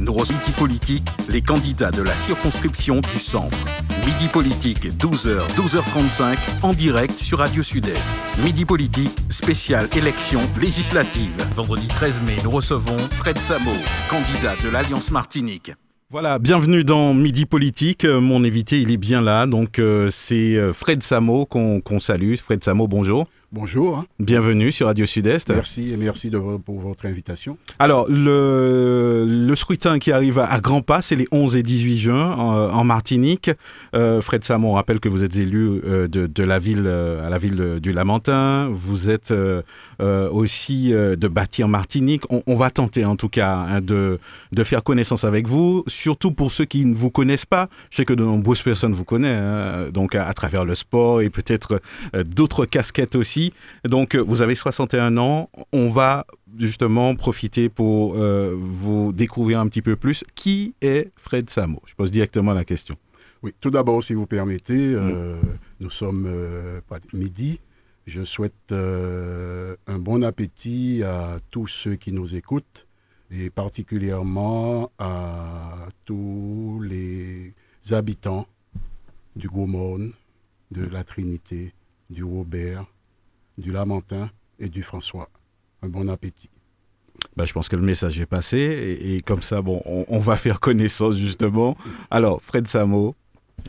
Midi Politique, les candidats de la circonscription du centre. Midi Politique, 12h, 12h35, en direct sur Radio Sud-Est. Midi Politique, spéciale élection législative. Vendredi 13 mai, nous recevons Fred Samo, candidat de l'Alliance Martinique. Voilà, bienvenue dans Midi Politique. Euh, Mon invité, il est bien là. Donc, euh, c'est euh, Fred Samo qu'on salue. Fred Samo, bonjour. Bonjour, hein. Bienvenue sur Radio Sud-Est. merci et merci de, pour votre invitation. Alors, le, le scrutin qui arrive à grands pas, c'est les 11 et 18 juin en, en Martinique. Euh, Fred Samo, on rappelle que vous êtes élu euh, de, de la ville euh, à la ville du Lamentin. Vous êtes euh, aussi euh, de bâtir Martinique. On, on va tenter en tout cas hein, de, de faire connaissance avec vous, surtout pour ceux qui ne vous connaissent pas. Je sais que de nombreuses personnes vous connaissent, hein, donc à, à travers le sport et peut-être euh, d'autres casquettes aussi. Donc, vous avez 61 ans. On va justement profiter pour vous découvrir un petit peu plus. Qui est Fred Samo? Je pose directement la question. Oui, tout d'abord, si vous permettez, nous sommes midi. Je souhaite euh, un bon appétit à tous ceux qui nous écoutent et particulièrement à tous les habitants du Gaumont, de la Trinité, du Robert, du Lamentin et du François. Un bon appétit. Bah, je pense que le message est passé et, et comme ça, bon, on, on va faire connaissance justement. Alors, Fred Samo,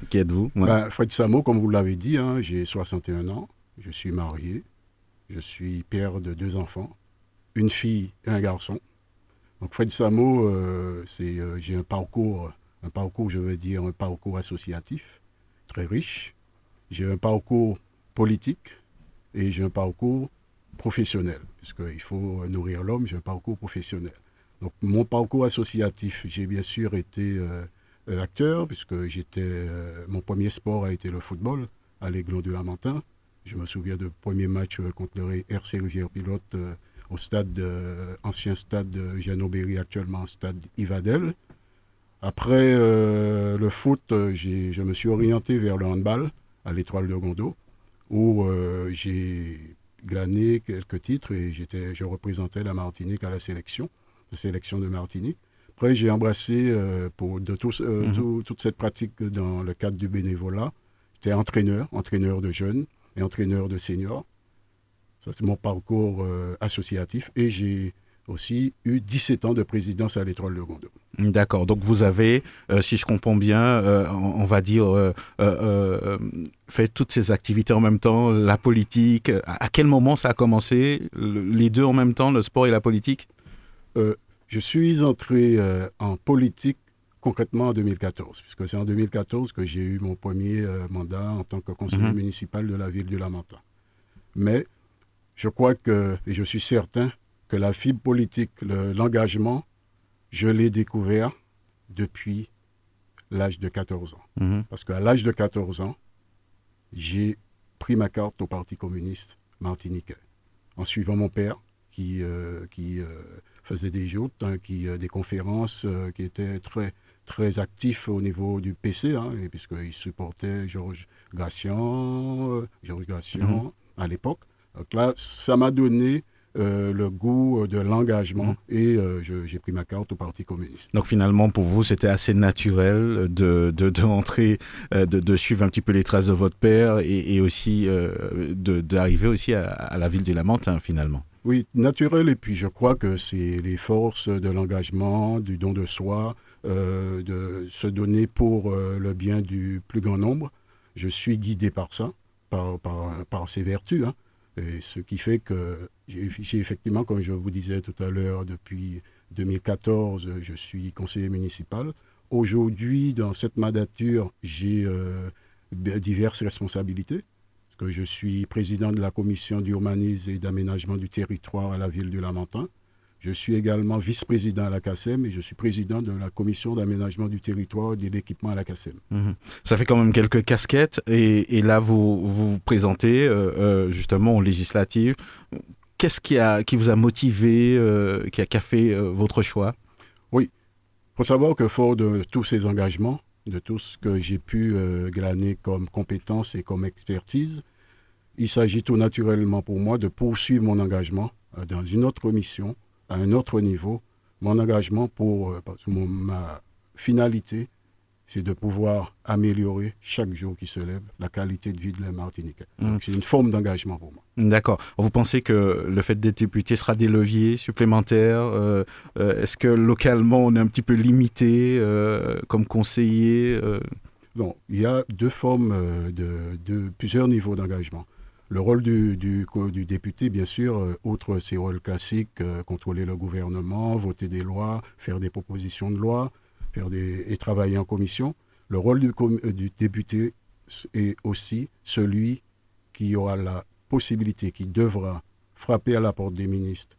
qui êtes-vous? Ouais. Ben, Fred Samo, comme vous l'avez dit, hein, j'ai 61 ans, je suis marié, je suis père de deux enfants, une fille et un garçon. Donc Fred Samo, euh, c'est, euh, j'ai un parcours, un parcours, je veux dire, un parcours associatif très riche. J'ai un parcours politique et j'ai un parcours professionnel, puisqu'il faut nourrir l'homme, j'ai un parcours professionnel. Donc mon parcours associatif, j'ai bien sûr été euh, acteur, puisque j'étais, mon premier sport a été le football à l'Aiglon du Lamentin. Je me souviens de premier match euh, contre le RC Rivière Pilote euh, au stade, euh, ancien stade Berry, actuellement stade Yvadel. Après euh, le foot, je me suis orienté vers le handball à l'Étoile de Gondo, où euh, j'ai glané quelques titres et je représentais la Martinique à la sélection, la sélection de Martinique. Après, j'ai embrassé euh, pour de Mhm. tout- toute cette pratique dans le cadre du bénévolat. J'étais entraîneur, entraîneur de jeunes et entraîneur de seniors. Ça, c'est mon parcours euh, associatif. Et j'ai aussi eu 17 ans de présidence à l'Étoile de Gondo. D'accord. Donc, vous avez, euh, si je comprends bien, euh, on, on va dire, euh, fait toutes ces activités en même temps, la politique. À, à quel moment ça a commencé Le- Les deux en même temps, le sport et la politique? Je suis entré en politique concrètement en 2014, puisque c'est en 2014 que j'ai eu mon premier euh, mandat en tant que conseiller Mhm. municipal de la ville du Lamentin. Mais je crois que, et je suis certain, que la fibre politique, le- l'engagement, je l'ai découvert depuis l'âge de 14 ans. Mhm. Parce qu'à l'âge de 14 ans, j'ai pris ma carte au Parti communiste martiniquais, en suivant mon père qui, euh, qui euh, faisait des joutes, hein, qui, euh, des conférences, qui était très, très actif au niveau du PC, hein, et puisqu'il supportait Georges Gassian, euh, Georges Gassian à l'époque. Donc là, ça m'a donné euh, le goût de l'engagement et euh, je- j'ai pris ma carte au Parti communiste. Donc finalement, pour vous, c'était assez naturel de, de, de rentrer, euh, de, de suivre un petit peu les traces de votre père et, et aussi euh, d'arriver aussi à, à la ville du Lamentin finalement. Oui, naturel. Et puis je crois que c'est les forces de l'engagement, du don de soi, euh, de se donner pour euh, le bien du plus grand nombre. Je suis guidé par ça, par, par, ces vertus. hein. Et ce qui fait que j'ai effectivement, comme je vous disais tout à l'heure, depuis 2014, je suis conseiller municipal. Aujourd'hui, dans cette mandature, j'ai euh, diverses responsabilités que je suis président de la commission d'urbanisme et d'aménagement du territoire à la ville du Lamentin. Je suis également vice-président à la CACEM et je suis président de la commission d'aménagement du territoire et de l'équipement à la CACEM. Mhm. Ça fait quand même quelques casquettes et, et là, vous vous vous présentez euh, euh, justement aux législatives. Qu'est-ce qui, a, qui vous a motivé, euh, qui, a, euh, votre choix? Il faut savoir que fort de tous ces engagements, de tout ce que j'ai pu glaner comme compétences et comme expertise, il s'agit tout naturellement pour moi de poursuivre mon engagement dans une autre mission, à un autre niveau, mon engagement pour, euh, parce que mon- ma finalité, c'est de pouvoir améliorer chaque jour qui se lève la qualité de vie de la Martinique. Mm. C'est une forme d'engagement pour moi. D'accord. Vous pensez que le fait d'être député sera des leviers supplémentaires euh, euh, Est-ce que localement on est un petit peu limité euh, comme conseiller Donc, il y a deux formes de, de plusieurs niveaux d'engagement. Le rôle du, député, bien sûr, euh, outre ses rôles classiques, euh, contrôler le gouvernement, voter des lois, faire des propositions de loi, faire et travailler en commission. Le rôle du, euh, du député est aussi celui qui aura la possibilité, qui devra frapper à la porte des ministres,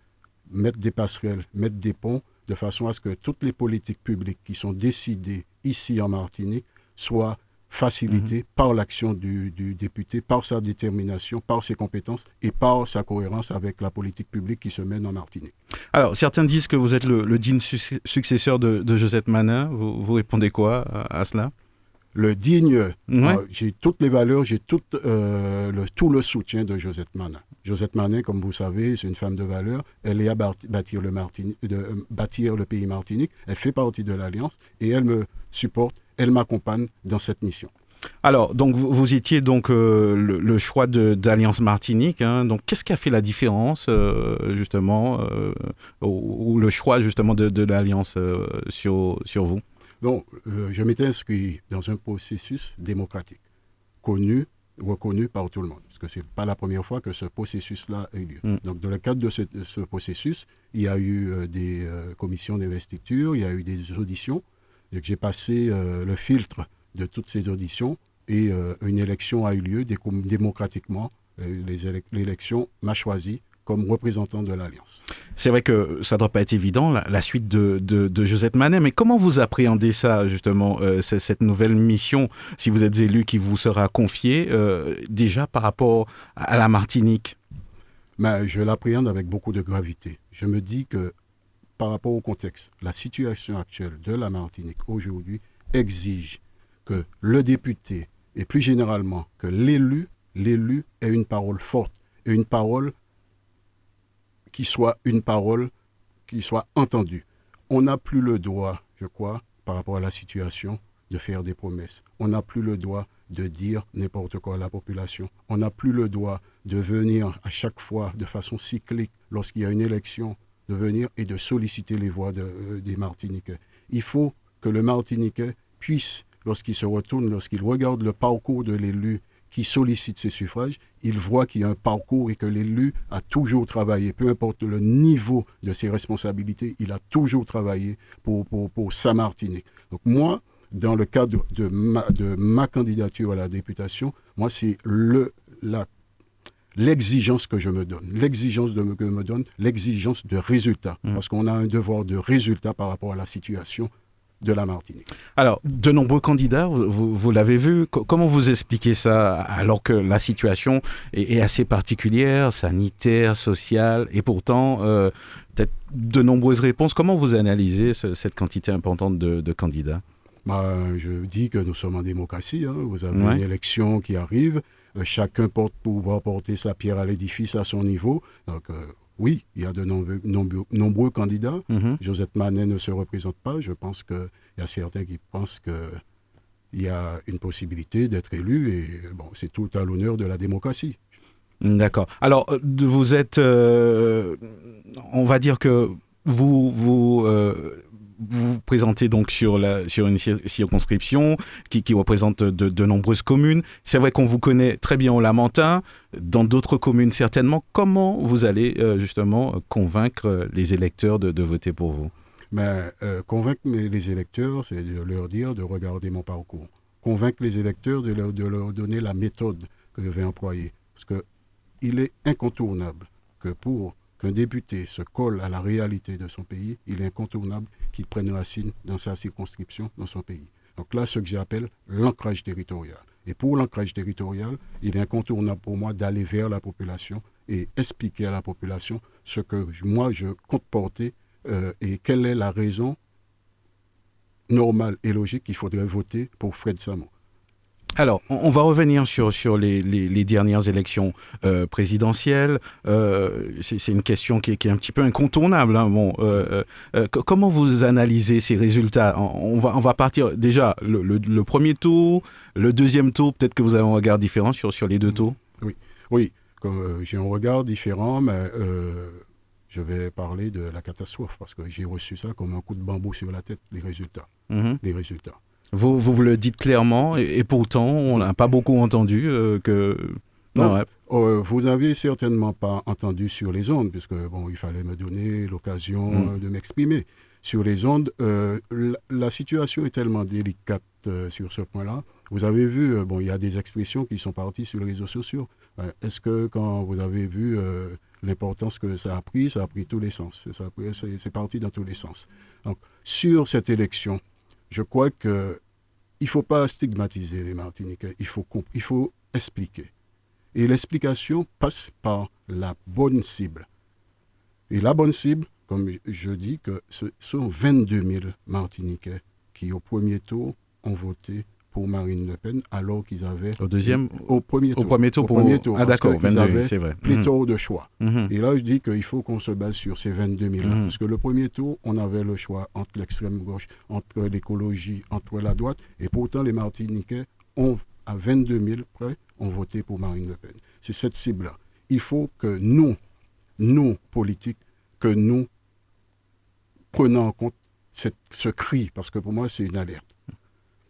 mettre des passerelles, mettre des ponts, de façon à ce que toutes les politiques publiques qui sont décidées ici en Martinique soient facilitées par l'action du, du député, par sa détermination, par ses compétences et par sa cohérence avec la politique publique qui se mène en Martinique. Alors, certains disent que vous êtes le, le digne suc- successeur de, de Josette Manin. Vous, vous répondez quoi à, à cela? Le digne, Ouais. euh, j'ai toutes les valeurs, j'ai tout, euh, le, tout le soutien de Josette Manin. Josette Manin, comme vous savez, c'est une femme de valeur. Elle est à bâti- bâtir le, Martini- de, euh, bâtir le pays Martinique. Elle fait partie de l'Alliance et elle me supporte, elle m'accompagne dans cette mission. Alors, donc vous, vous étiez donc euh, le, le choix de- d'Alliance Martinique. hein. donc, qu'est-ce qui a fait la différence euh, justement, ou, ou le choix justement de, de l'Alliance sur, sur vous? Donc, euh, je m'étais inscrit dans un processus démocratique, connu, reconnu par tout le monde. Parce que ce n'est pas la première fois que ce processus-là a eu lieu. Mm. Donc, dans le cadre de ce, de ce processus, il y a eu euh, des euh, commissions d'investiture, il y a eu des auditions. J'ai passé le filtre de toutes ces auditions et une élection a eu lieu démocratiquement. L'élection m'a choisi comme représentant de l'Alliance. C'est vrai que ça ne doit pas être évident, la, la suite de, de, de Josette Manet, mais comment vous appréhendez ça, justement, euh, cette nouvelle mission, si vous êtes élu, qui vous sera confiée, euh, déjà par rapport à, la Martinique? Mais je l'appréhende avec beaucoup de gravité. Je me dis que par rapport au contexte, la situation actuelle de la Martinique aujourd'hui exige que le député et plus généralement que l'élu, l'élu ait une parole forte et une parole qui soit une parole qui soit entendue. On n'a plus le droit, je crois, par rapport à la situation, de faire des promesses. On n'a plus le droit de dire n'importe quoi à la population. On n'a plus le droit de venir à chaque fois de façon cyclique lorsqu'il y a une élection, de venir et de solliciter les voix euh, des Martiniquais. Il faut que le Martiniquais puisse, lorsqu'il se retourne, lorsqu'il regarde le parcours de l'élu qui sollicite ses suffrages, il voit qu'il y a un parcours et que l'élu a toujours travaillé, peu importe le niveau de ses responsabilités, il a toujours travaillé pour, pour, pour sa Martinique. Donc moi, dans le cadre de ma, de ma candidature à la députation, moi, c'est le, la, l'exigence que je me donne, l'exigence de que je me donne, l'exigence de résultat, Mm. parce qu'on a un devoir de résultat par rapport à la situation de la Martinique. Alors, de nombreux candidats, vous, l'avez vu, co- comment vous expliquez ça alors que la situation est, est assez particulière, sanitaire, sociale, et pourtant, euh, peut-être de nombreuses réponses. Comment vous analysez ce- cette quantité importante de, de candidats? Bah, je dis que nous sommes en démocratie. hein. Vous avez Ouais. une élection qui arrive. Euh, chacun porte pouvoir porter sa pierre à l'édifice à son niveau. Donc, euh, oui, il y a de nombreux, nombreux, nombreux candidats. Mhm. Josette Manet ne se représente pas. Je pense qu'il y a certains qui pensent qu'il y a une possibilité d'être élu. Et bon, c'est tout à l'honneur de la démocratie. D'accord. Alors, euh, vous êtes, euh, on va dire que vous vous, euh, vous vous présentez donc sur, la, sur une cir- circonscription qui, qui représente de, nombreuses communes. C'est vrai qu'on vous connaît très bien au Lamentin, dans d'autres communes certainement. Comment vous allez euh, justement convaincre euh, les électeurs de, voter pour vous? Mais euh, convaincre les électeurs, c'est de leur dire de regarder mon parcours. Convaincre les électeurs de leur, de leur donner la méthode que je vais employer. Parce qu'il est incontournable que pour qu'un député se colle à la réalité de son pays, il est incontournable qu'il prenne racine dans sa circonscription, dans son pays. Donc là, ce que j'appelle l'ancrage territorial. Et pour l'ancrage territorial, il est incontournable pour moi d'aller vers la population et expliquer à la population ce que moi je compte porter euh, et quelle est la raison normale et logique qu'il faudrait voter pour Fred Samo. Alors, on va revenir sur, sur les, les, dernières élections euh, présidentielles. Euh, c'est une question qui est, qui est, un petit peu incontournable. Hein. Bon, euh, comment vous analysez ces résultats? On va, on va partir déjà le, le, premier tour, le deuxième tour. Peut-être que vous avez un regard différent sur, sur les deux tours. Oui, oui. J'ai un regard différent, mais je vais parler de la catastrophe parce que j'ai reçu ça comme un coup de bambou sur la tête, les résultats. Mm-hmm. Les résultats. Vous, vous, le dites clairement, et, pourtant, on n'a pas beaucoup entendu euh, que. Non, euh, vous n'avez certainement pas entendu sur les ondes, puisque bon, il fallait me donner l'occasion mm. euh, de m'exprimer. Sur les ondes, la, situation est tellement délicate sur ce point-là. Vous avez vu, bon, il y a des expressions qui sont parties sur les réseaux sociaux. Est-ce que quand vous avez vu l'importance que ça a pris, ça a pris tous les sens. C'est parti dans tous les sens. Donc, sur cette élection, je crois qu'il ne faut pas stigmatiser les Martiniquais, il faut, il faut expliquer. Et l'explication passe par la bonne cible. Et la bonne cible, comme je dis, que ce sont 22 000 Martiniquais qui, au premier tour, ont voté pour Marine Le Pen alors qu'ils avaient... Au deuxième Au premier tour. Au premier tour, pour... Premier tour ah d'accord, 22 c'est vrai. Plutôt mhm. de choix. Mhm. Et là, je dis qu'il faut qu'on se base sur ces 22 000 mhm. Parce que le premier tour, on avait le choix entre l'extrême gauche, entre l'écologie, entre la droite. Et pourtant, les Martiniquais, ont, à 22 000 près, ont voté pour Marine Le Pen. C'est cette cible-là. Il faut que nous, nous, politiques, que nous prenons en compte cette, ce cri, parce que pour moi, c'est une alerte.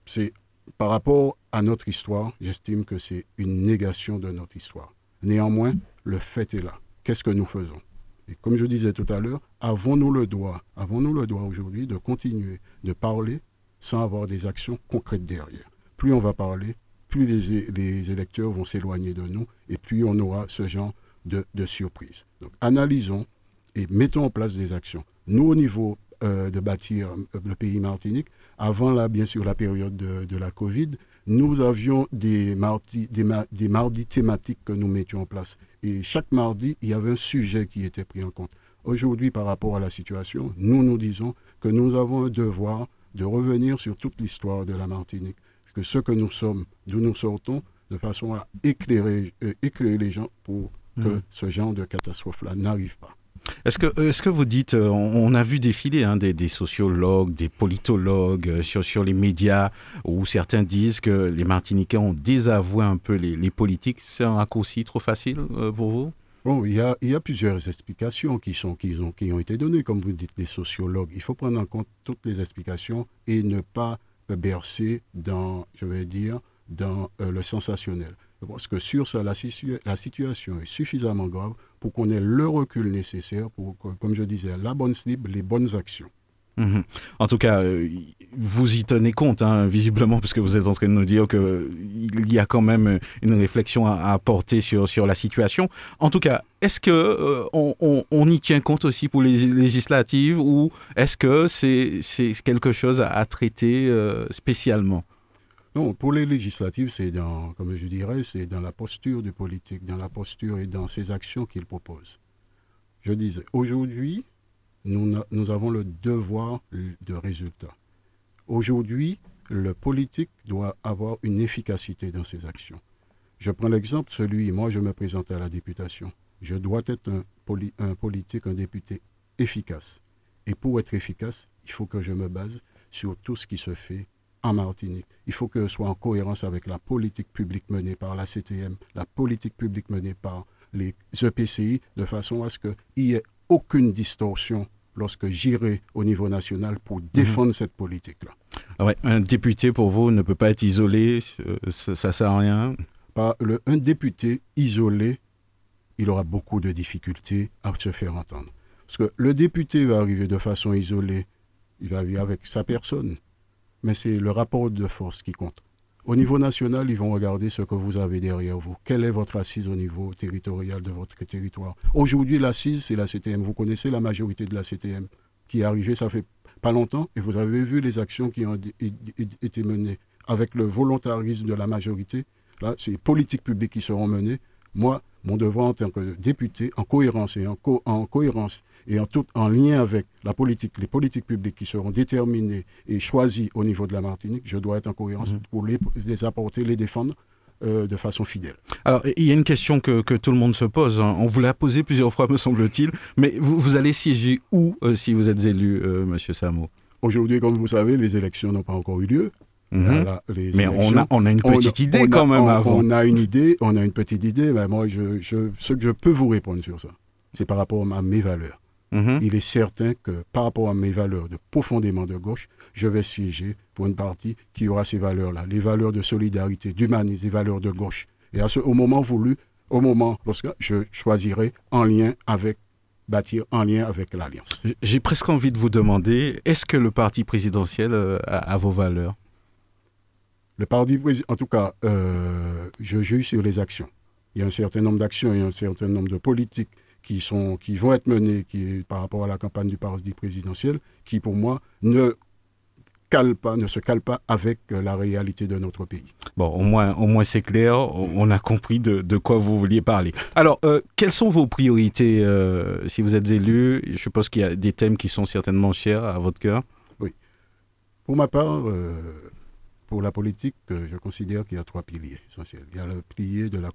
C'est par rapport à notre histoire, j'estime que c'est une négation de notre histoire. Néanmoins, le fait est là. Qu'est-ce que nous faisons? Et comme je disais tout à l'heure, avons-nous le droit, avons-nous le droit aujourd'hui de continuer de parler sans avoir des actions concrètes derrière? Plus on va parler, plus les, électeurs vont s'éloigner de nous et plus on aura ce genre de, de surprise. Donc analysons et mettons en place des actions. Nous, au niveau euh, de bâtir euh, le pays Martinique, avant, là, bien sûr, la période de, la Covid, nous avions des mardis, des, mardis thématiques que nous mettions en place. Et chaque mardi, il y avait un sujet qui était pris en compte. Aujourd'hui, par rapport à la situation, nous nous disons que nous avons un devoir de revenir sur toute l'histoire de la Martinique, que ce que nous sommes, d'où nous sortons, de façon à éclairer, euh, éclairer les gens pour que mmh. ce genre de catastrophe-là n'arrive pas. Est-ce que, euh, est que vous dites, euh, on, a vu défiler hein, des, sociologues, des politologues euh, sur, les médias où certains disent que les Martiniquais ont désavoué un peu les, politiques? C'est un raccourci trop facile pour vous? Bon, il y, a, plusieurs explications qui, sont, qui, ont, été données, comme vous dites, les sociologues. Il faut prendre en compte toutes les explications et ne pas bercer dans, je vais dire, dans le sensationnel. Parce que sur ça, la situation est suffisamment grave pour qu'on ait le recul nécessaire pour, comme je disais, la bonne cible, les bonnes actions. Mhm. En tout cas, euh, vous y tenez compte, hein, visiblement, parce que vous êtes en train de nous dire qu'il y a quand même une réflexion à, apporter sur, sur la situation. En tout cas, est-ce qu'on euh, on, on, y tient compte aussi pour les législatives ou est-ce que c'est quelque chose à, traiter euh, spécialement? Non, pour les législatives, c'est dans, comme je dirais, c'est dans la posture du politique, dans la posture et dans ses actions qu'il propose. Je disais, aujourd'hui, nous, avons le devoir de résultat. Aujourd'hui, le politique doit avoir une efficacité dans ses actions. Je prends l'exemple, celui, moi je me présente à la députation. Je dois être un, un politique, un député efficace. Et pour être efficace, il faut que je me base sur tout ce qui se fait en Martinique. Il faut que ce soit en cohérence avec la politique publique menée par la CTM, la politique publique menée par les EPCI, de façon à ce qu'il n'y ait aucune distorsion lorsque j'irai au niveau national pour mhm. défendre cette politique-là. Ah ouais, un député, pour vous, ne peut pas être isolé, euh, ça ne sert à rien? Pas le, Un député isolé, il aura beaucoup de difficultés à se faire entendre. Parce que le député va arriver de façon isolée, il va arriver avec sa personne, mais c'est le rapport de force qui compte. Au niveau national, ils vont regarder ce que vous avez derrière vous. Quelle est votre assise au niveau territorial de votre territoire? Aujourd'hui, l'assise, c'est la CTM. Vous connaissez la majorité de la CTM qui est arrivée, ça fait pas longtemps, et vous avez vu les actions qui ont été menées avec le volontarisme de la majorité. Là, c'est les politiques publiques qui seront menées. Moi, mon devoir en tant que député, en cohérence et en, en cohérence et en, tout, en lien avec la politique, les politiques publiques qui seront déterminées et choisies au niveau de la Martinique, je dois être en cohérence mhm. pour les, les, apporter, les défendre euh, de façon fidèle. Alors, il y a une question que, que tout le monde se pose. Hein. On vous l'a posée plusieurs fois, me semble-t-il. Mais vous, vous, allez siéger où euh, si vous êtes élu, euh, Monsieur Samo? Aujourd'hui, comme vous savez, les élections n'ont pas encore eu lieu. Mhm. mais on a, on a une petite idée quand même avant. On a une idée, on a une petite idée. Mais moi, je, je, ce que je peux vous répondre sur ça, c'est par rapport à mes valeurs. Mhm. Il est certain que par rapport à mes valeurs de profondément de gauche, je vais siéger pour une partie qui aura ces valeurs-là, les valeurs de solidarité, d'humanisme, les valeurs de gauche. Et à ce, au moment voulu, au moment lorsque je choisirai en lien avec bâtir en lien avec l'Alliance. J'ai presque envie de vous demander, est-ce que le parti présidentiel euh, a, vos valeurs? Le parti présidentiel, en tout cas, euh, je juge sur les actions. Il y a un certain nombre d'actions, il y a un certain nombre de politiques qui, sont, qui vont être menées qui, par rapport à la campagne du parti présidentiel, qui pour moi ne cale pas, ne se cale pas avec euh, la réalité de notre pays. Bon, au moins, au moins c'est clair, on a compris de, de, quoi vous vouliez parler. Alors, euh, quelles sont vos priorités euh, si vous êtes élu? Je suppose qu'il y a des thèmes qui sont certainement chers à votre cœur. Oui. Pour ma part, pour la politique, je considère qu'il y a trois piliers essentiels. Il y a le pilier de la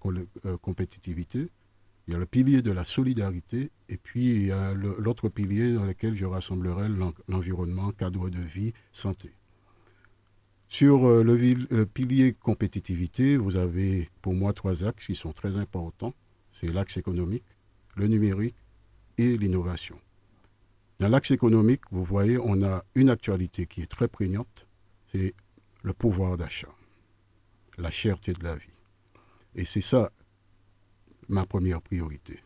compétitivité, il y a le pilier de la solidarité et puis il y a l'autre pilier dans lequel je rassemblerai l'environnement, cadre de vie, santé. Sur euh, le, pilier compétitivité, vous avez pour moi trois axes qui sont très importants. C'est l'axe économique, le numérique et l'innovation. Dans l'axe économique, vous voyez, on a une actualité qui est très prégnante, c'est le pouvoir d'achat, la cherté de la vie. Et c'est ça ma première priorité.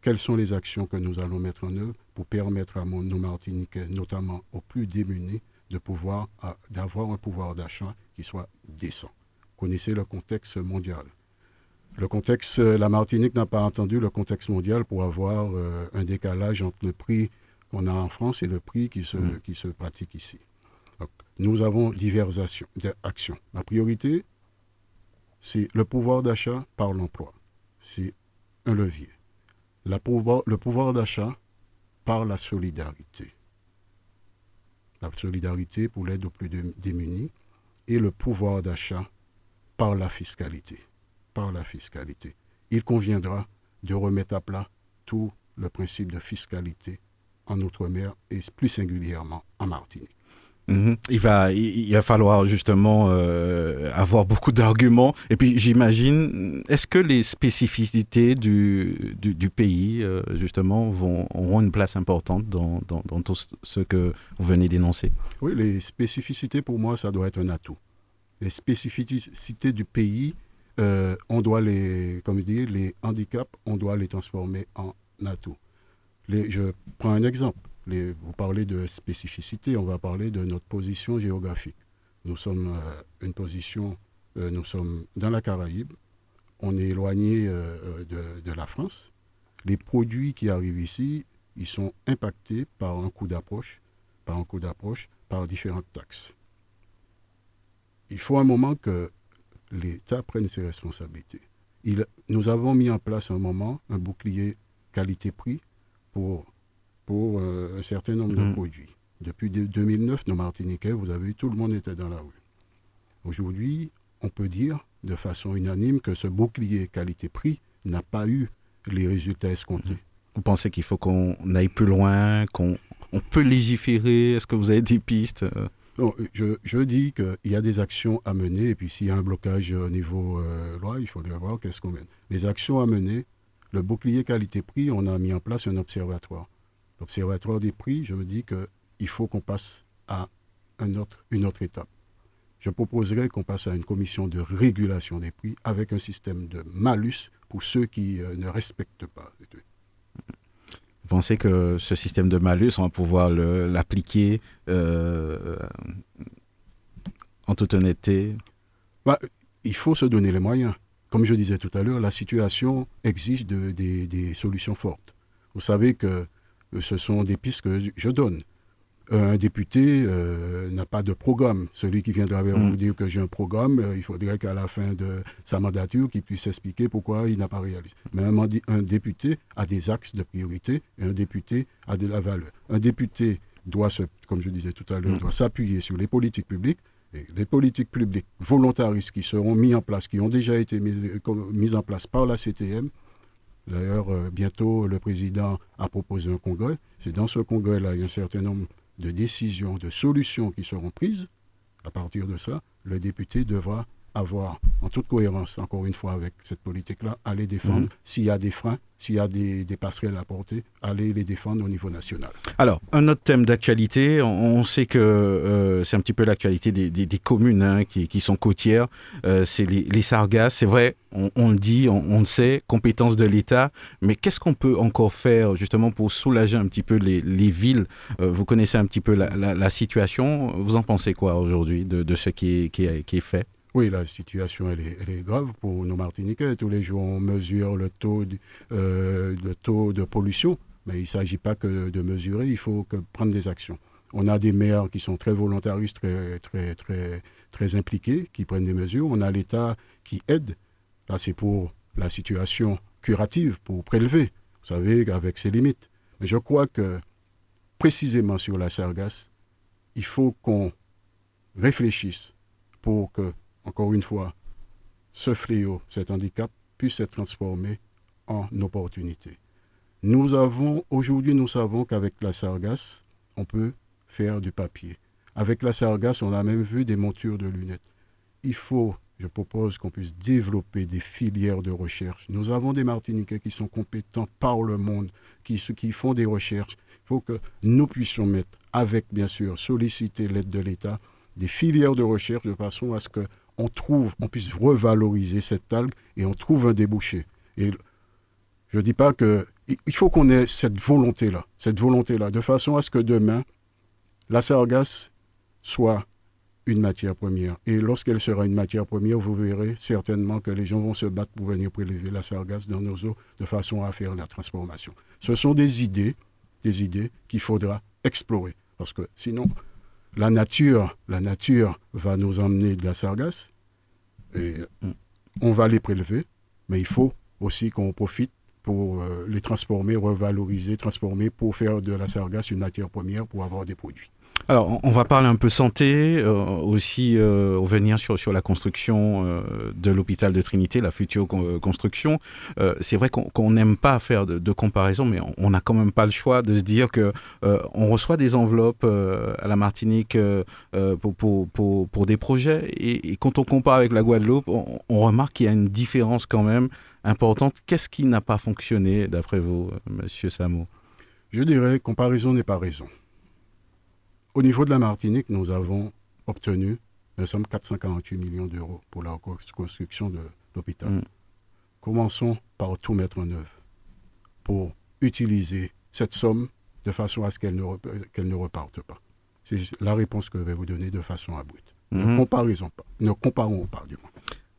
Quelles sont les actions que nous allons mettre en œuvre pour permettre à nos Martiniquais, notamment aux plus démunis, de pouvoir d'avoir un pouvoir d'achat qui soit décent? Connaissez le contexte mondial. Le contexte, la Martinique n'a pas entendu le contexte mondial pour avoir euh, un décalage entre le prix qu'on a en France et le prix qui se, mm. qui se pratique ici. nous avons diverses actions. Ma priorité, c'est le pouvoir d'achat par l'emploi c'est un levier. le pouvoir d'achat par la solidarité. La solidarité pour l'aide aux plus démunis et le pouvoir d'achat par la fiscalité. Par la fiscalité. Il conviendra de remettre à plat tout le principe de fiscalité en Outre-mer et plus singulièrement en Martinique. Mhm. Il, va, il, va falloir justement euh, avoir beaucoup d'arguments. Et puis j'imagine, est-ce que les spécificités du, du, pays, euh, justement, vont, auront une place importante dans, dans, dans, tout ce que vous venez d'énoncer? Oui, les spécificités, pour moi, ça doit être un atout. Les spécificités du pays, euh, on doit les, comme je dis, les handicaps, on doit les transformer en atout. Les, je prends un exemple vous parlez de spécificité, on va parler de notre position géographique. Nous sommes euh, une position, euh, nous sommes dans la Caraïbe, on est éloigné euh, de, la France. Les produits qui arrivent ici, ils sont impactés par un coût d'approche, par un coût d'approche, par différentes taxes. Il faut un moment que l'État prenne ses responsabilités. Il, nous avons mis en place un moment un bouclier qualité-prix pour pour euh, un certain nombre de mhm. produits. Depuis 2009, nos Martiniquais, vous avez vu, tout le monde était dans la rue. Aujourd'hui, on peut dire de façon unanime que ce bouclier qualité-prix n'a pas eu les résultats escomptés. Mhm. Vous pensez qu'il faut qu'on aille plus loin, qu'on on peut légiférer? Est-ce que vous avez des pistes non, je, je dis qu'il y a des actions à mener, et puis s'il y a un blocage au niveau euh, loi, il faudrait voir qu'est-ce qu'on mène. Les actions à mener, le bouclier qualité-prix, on a mis en place un observatoire l'Observatoire des prix, je me dis qu'il faut qu'on passe à un autre, une autre étape. Je proposerais qu'on passe à une commission de régulation des prix avec un système de malus pour ceux qui euh, ne respectent pas. Vous pensez que ce système de malus, on va pouvoir l'appliquer euh, en toute honnêteté? Bah, Il faut se donner les moyens. Comme je disais tout à l'heure, la situation exige des solutions fortes. Vous savez que ce sont des pistes que je donne. un député n'a pas de programme. Celui qui viendra vers Mm. vous dire que j'ai un programme, il faudrait qu'à la fin de sa mandature, qu'il puisse expliquer pourquoi il n'a pas réalisé. Mais un, député a des axes de priorité et un député a de la valeur. Un député doit, se, comme je disais tout à l'heure, Mm. doit s'appuyer sur les politiques publiques et les politiques publiques volontaristes qui seront mises en place, qui ont déjà été mises en place par la CTM. D'ailleurs, euh, bientôt, le président a proposé un congrès. C'est dans ce congrès-là, il y a un certain nombre de décisions, de solutions qui seront prises. À partir de ça, le député devra avoir, en toute cohérence, encore une fois, avec cette politique-là, aller défendre. Mhm. S'il y a des freins, s'il y a des, des passerelles à porter, aller les défendre au niveau national. Alors, un autre thème d'actualité, on, on sait que euh, c'est un petit peu l'actualité des, des- des communes hein, qui, qui sont côtières, euh, c'est les, les sargasses. C'est vrai, on, on le dit, on, on le sait, compétence de l'État, mais qu'est-ce qu'on peut encore faire justement pour soulager un petit peu les, les villes? Euh, Vous connaissez un petit peu la, la- la situation, vous en pensez quoi aujourd'hui de, de ce qui est, qui est- qui est fait? Oui, la situation, elle est, grave pour nos Martiniquais. Tous les jours, on mesure le taux de, euh, le taux de pollution, mais il ne s'agit pas que de mesurer, il faut que prendre des actions. On a des maires qui sont très volontaristes, très, très, très, très impliqués, qui prennent des mesures. On a l'État qui aide. Là, c'est pour la situation curative, pour prélever, vous savez, avec ses limites. Mais je crois que, précisément sur la Sargasse, il faut qu'on réfléchisse pour que, encore une fois, ce fléau, cet handicap, puisse être transformé en opportunité. Nous avons, aujourd'hui, nous savons qu'avec la sargasse, on peut faire du papier. Avec la sargasse, on a même vu des montures de lunettes. Il faut, je propose qu'on puisse développer des filières de recherche. Nous avons des Martiniquais qui sont compétents par le monde, qui, qui font des recherches. Il faut que nous puissions mettre, avec bien sûr, solliciter l'aide de l'État, des filières de recherche de façon à ce qu'on trouve, on puisse revaloriser cette algue et on trouve un débouché. Et je ne dis pas que. Il faut qu'on ait cette volonté-là, cette volonté-là, de façon à ce que demain, la sargasse soit une matière première. Et lorsqu'elle sera une matière première, vous verrez certainement que les gens vont se battre pour venir prélever la sargasse dans nos eaux de façon à faire la transformation. Ce sont des idées, des idées qu'il faudra explorer. Parce que sinon, la nature, la nature va nous emmener de la sargasse et on va les prélever, mais il faut aussi qu'on profite pour euh, les transformer, revaloriser, transformer pour faire de la sargasse une matière première pour avoir des produits. Alors, on va parler un peu santé, euh, aussi euh, revenir sur, sur la construction euh, de l'hôpital de Trinité, la future con construction. Euh, c'est vrai qu'on n'aime pas faire de, de comparaison, mais on n'a quand même pas le choix de se dire que euh, on reçoit des enveloppes euh, à la Martinique pour, pour, pour, pour, des projets, et, et, quand on compare avec la Guadeloupe, on, on remarque qu'il y a une différence quand même importante. Qu'est-ce qui n'a pas fonctionné, d'après vous, Monsieur Samo? Je dirais comparaison n'est pas raison. Au niveau de la Martinique, nous avons obtenu, nous sommes 448 millions d'euros pour la construction de l'hôpital. Mm. Commençons par tout mettre en œuvre pour utiliser cette somme de façon à ce qu'elle ne, qu ne, reparte pas. C'est la réponse que je vais vous donner de façon abrupte. Mm -hmm. Ne comparons pas, ne comparons pas du moins.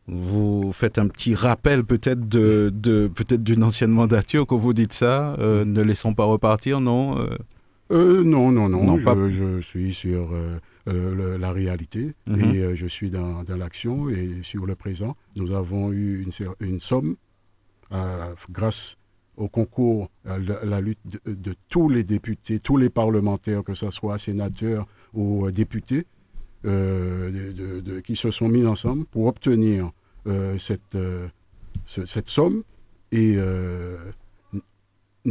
Vous faites un petit rappel peut-être de, de peut-être d'une ancienne mandature quand vous dites ça. Euh, ne laissons pas repartir, non euh... Euh, non, non, non. non je, pas... je, suis sur euh, le, la réalité mm -hmm. et je suis dans, dans l'action et sur le présent. Nous avons eu une, une somme euh, grâce au concours, à la, lutte de, de, tous les députés, tous les parlementaires, que ce soit sénateurs ou députés, euh, de, de, qui se sont mis ensemble pour obtenir euh, cette, ce, cette somme et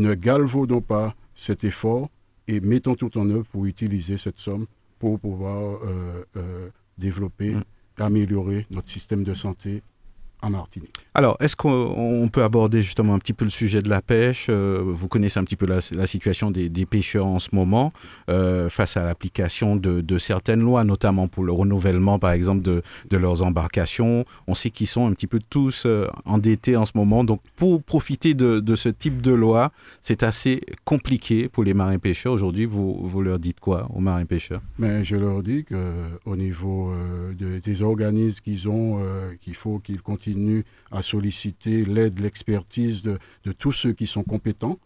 ne galvaudons pas cet effort et mettons tout en œuvre pour utiliser cette somme pour pouvoir euh, euh, développer, mmh. améliorer notre système de santé en Martinique. Alors, est-ce qu'on peut aborder justement un petit peu le sujet de la pêche euh, Vous connaissez un petit peu la, la situation des, des, pêcheurs en ce moment euh, face à l'application de, de, certaines lois, notamment pour le renouvellement, par exemple, de, de leurs embarcations. On sait qu'ils sont un petit peu tous euh, endettés en ce moment. Donc, pour profiter de, de ce type de loi, c'est assez compliqué pour les marins pêcheurs. Aujourd'hui, vous, vous leur dites quoi aux marins pêcheurs? Mais Je leur dis qu'au niveau euh, de, des organismes qu'ils ont, euh, qu'il faut qu'ils continuent à solliciter l'aide, l'expertise de, de, tous ceux qui sont compétents.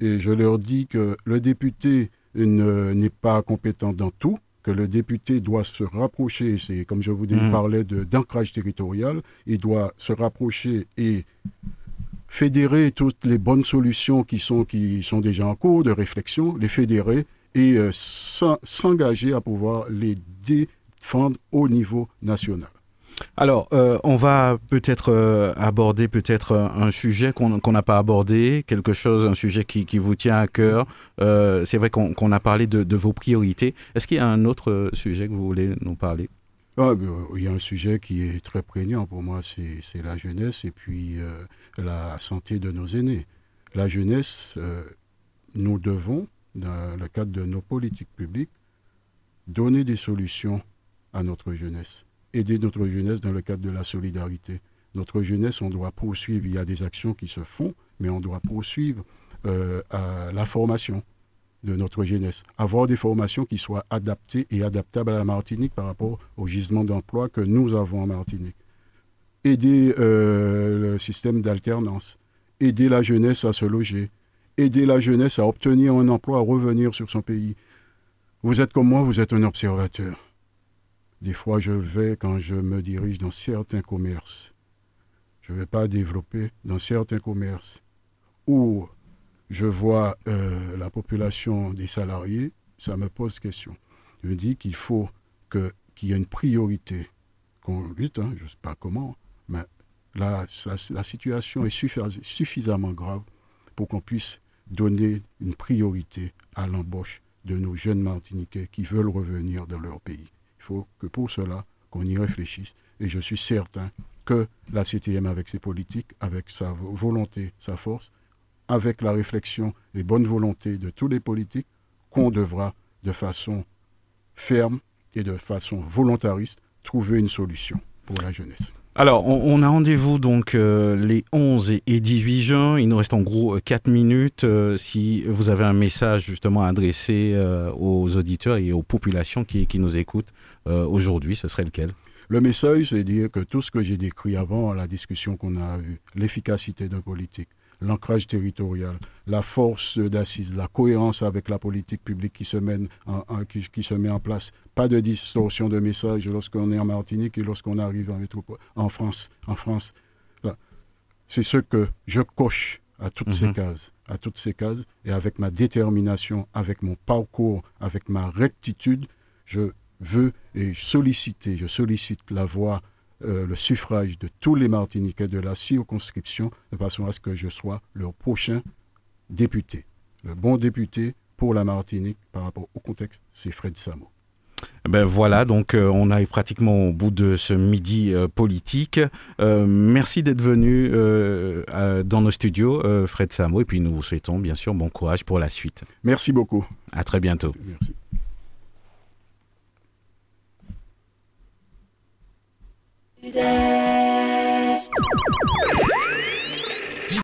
Et je leur dis que le député n'est pas compétent dans tout, que le député doit se rapprocher, c'est comme je vous dis, mmh. parlais d'ancrage territorial, il doit se rapprocher et fédérer toutes les bonnes solutions qui sont, qui sont déjà en cours de réflexion, les fédérer et euh, s'engager à pouvoir les défendre au niveau national. Alors, euh, on va peut-être euh, aborder peut-être un sujet qu'on n'a pas abordé, quelque chose, un sujet qui, vous tient à cœur. c'est vrai qu'on a parlé de, vos priorités. Est-ce qu'il y a un autre sujet que vous voulez nous parler? Ah, ben, Il y a un sujet qui est très prégnant pour moi, c'est la jeunesse et puis la santé de nos aînés. La jeunesse, nous devons dans le cadre de nos politiques publiques, donner des solutions à notre jeunesse, aider notre jeunesse dans le cadre de la solidarité. Notre jeunesse, on doit poursuivre, il y a des actions qui se font, mais on doit poursuivre euh, la formation de notre jeunesse, avoir des formations qui soient adaptées et adaptables à la Martinique par rapport au gisement d'emploi que nous avons en Martinique. Aider euh, le système d'alternance, aider la jeunesse à se loger, aider la jeunesse à obtenir un emploi, à revenir sur son pays. Vous êtes comme moi, vous êtes un observateur. Des fois, je vais, quand je me dirige dans certains commerces, je ne vais pas développer dans certains commerces où je vois euh, la population des salariés, ça me pose question. Je me dis qu'il faut qu'il y ait une priorité, qu'on lutte, hein, je ne sais pas comment, mais la situation est suffisamment grave pour qu'on puisse donner une priorité à l'embauche de nos jeunes Martiniquais qui veulent revenir dans leur pays. Il faut que pour cela, qu'on y réfléchisse. Et je suis certain que la CTM, avec ses politiques, avec sa volonté, sa force, avec la réflexion et bonne volonté de tous les politiques, qu'on devra de façon ferme et de façon volontariste trouver une solution pour la jeunesse. Alors, on, a rendez-vous donc euh, les 11 et 18 juin. Il nous reste en gros 4 euh, minutes. Euh, si vous avez un message justement adressé aux auditeurs et aux populations qui, nous écoutent aujourd'hui, ce serait lequel? Le message, c'est dire que tout ce que j'ai décrit avant, la discussion qu'on a eue, l'efficacité d'un politique, l'ancrage territorial, la force d'assise, la cohérence avec la politique publique qui se, mène qui, se met en place. Pas de distorsion de message lorsqu'on est en Martinique et lorsqu'on arrive en, en France. En France. C'est ce que je coche à toutes ces mhm. cases, à toutes ces cases, et avec ma détermination, avec mon parcours, avec ma rectitude, je veux et solliciter, je sollicite la voix euh, le suffrage de tous les Martiniquais de la circonscription de façon à ce que je sois leur prochain député. Le bon député pour la Martinique par rapport au contexte, c'est Fred Samo. Ben voilà, donc euh, on arrive pratiquement au bout de ce midi euh, politique. merci d'être venu dans nos studios, Fred Samo, et puis nous vous souhaitons bien sûr bon courage pour la suite. Merci beaucoup. À très bientôt. Merci.